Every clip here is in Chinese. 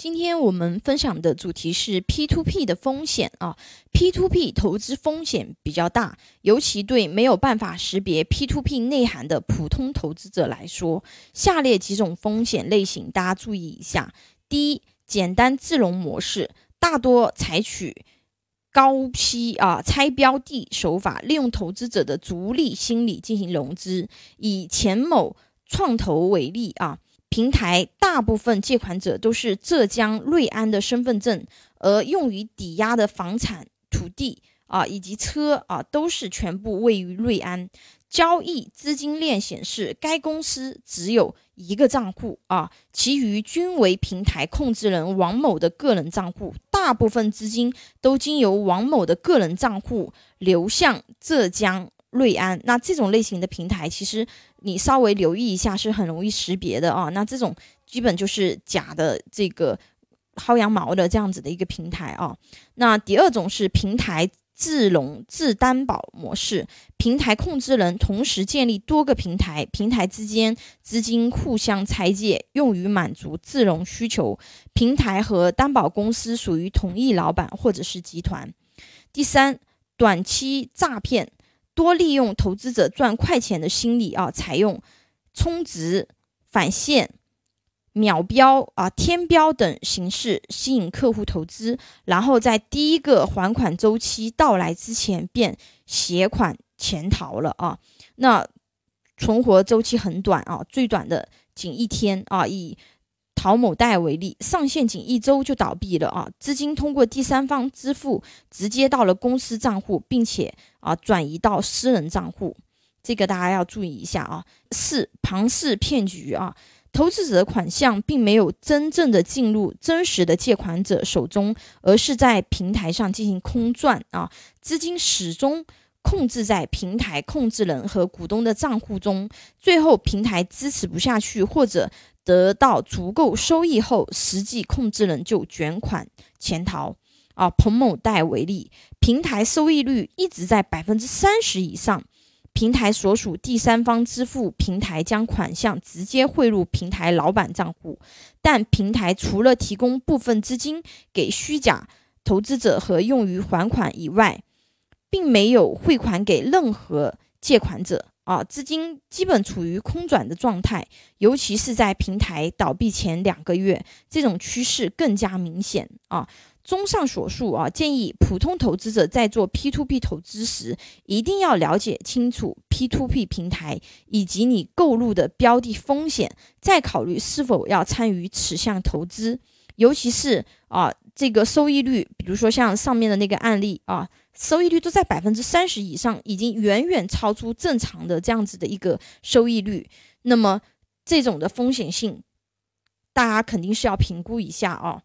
今天我们分享的主题是 P2P 的风险啊，P2P 投资风险比较大，尤其对没有办法识别 P2P 内涵的普通投资者来说，下列几种风险类型大家注意一下。第一，简单自融模式，大多采取高息啊拆标的手法，利用投资者的逐利心理进行融资。以钱某创投为例啊。平台大部分借款者都是浙江瑞安的身份证，而用于抵押的房产、土地啊以及车啊，都是全部位于瑞安。交易资金链显示，该公司只有一个账户啊，其余均为平台控制人王某的个人账户。大部分资金都经由王某的个人账户流向浙江。瑞安，那这种类型的平台，其实你稍微留意一下是很容易识别的啊。那这种基本就是假的，这个薅羊毛的这样子的一个平台啊。那第二种是平台自融自担保模式，平台控制人同时建立多个平台，平台之间资金互相拆借，用于满足自融需求。平台和担保公司属于同一老板或者是集团。第三，短期诈骗。多利用投资者赚快钱的心理啊，采用充值、返现、秒标啊、天标等形式吸引客户投资，然后在第一个还款周期到来之前便携款潜逃了啊。那存活周期很短啊，最短的仅一天啊，以。淘某贷为例，上线仅一周就倒闭了啊！资金通过第三方支付直接到了公司账户，并且啊转移到私人账户，这个大家要注意一下啊。四庞氏骗局啊，投资者的款项并没有真正的进入真实的借款者手中，而是在平台上进行空转啊，资金始终控制在平台控制人和股东的账户中，最后平台支持不下去或者。得到足够收益后，实际控制人就卷款潜逃。啊，彭某贷为例，平台收益率一直在百分之三十以上，平台所属第三方支付平台将款项直接汇入平台老板账户，但平台除了提供部分资金给虚假投资者和用于还款以外，并没有汇款给任何借款者。啊，资金基本处于空转的状态，尤其是在平台倒闭前两个月，这种趋势更加明显啊。综上所述啊，建议普通投资者在做 P2P 投资时，一定要了解清楚 P2P 平台以及你购入的标的风险，再考虑是否要参与此项投资。尤其是啊，这个收益率，比如说像上面的那个案例啊。收益率都在百分之三十以上，已经远远超出正常的这样子的一个收益率。那么这种的风险性，大家肯定是要评估一下啊。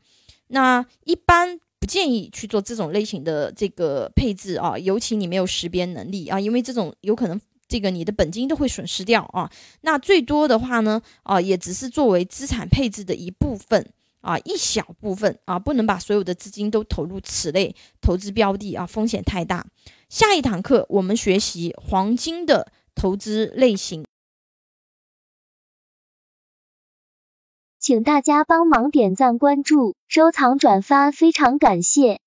那一般不建议去做这种类型的这个配置啊，尤其你没有识别能力啊，因为这种有可能这个你的本金都会损失掉啊。那最多的话呢，啊，也只是作为资产配置的一部分。啊，一小部分啊，不能把所有的资金都投入此类投资标的啊，风险太大。下一堂课我们学习黄金的投资类型，请大家帮忙点赞、关注、收藏、转发，非常感谢。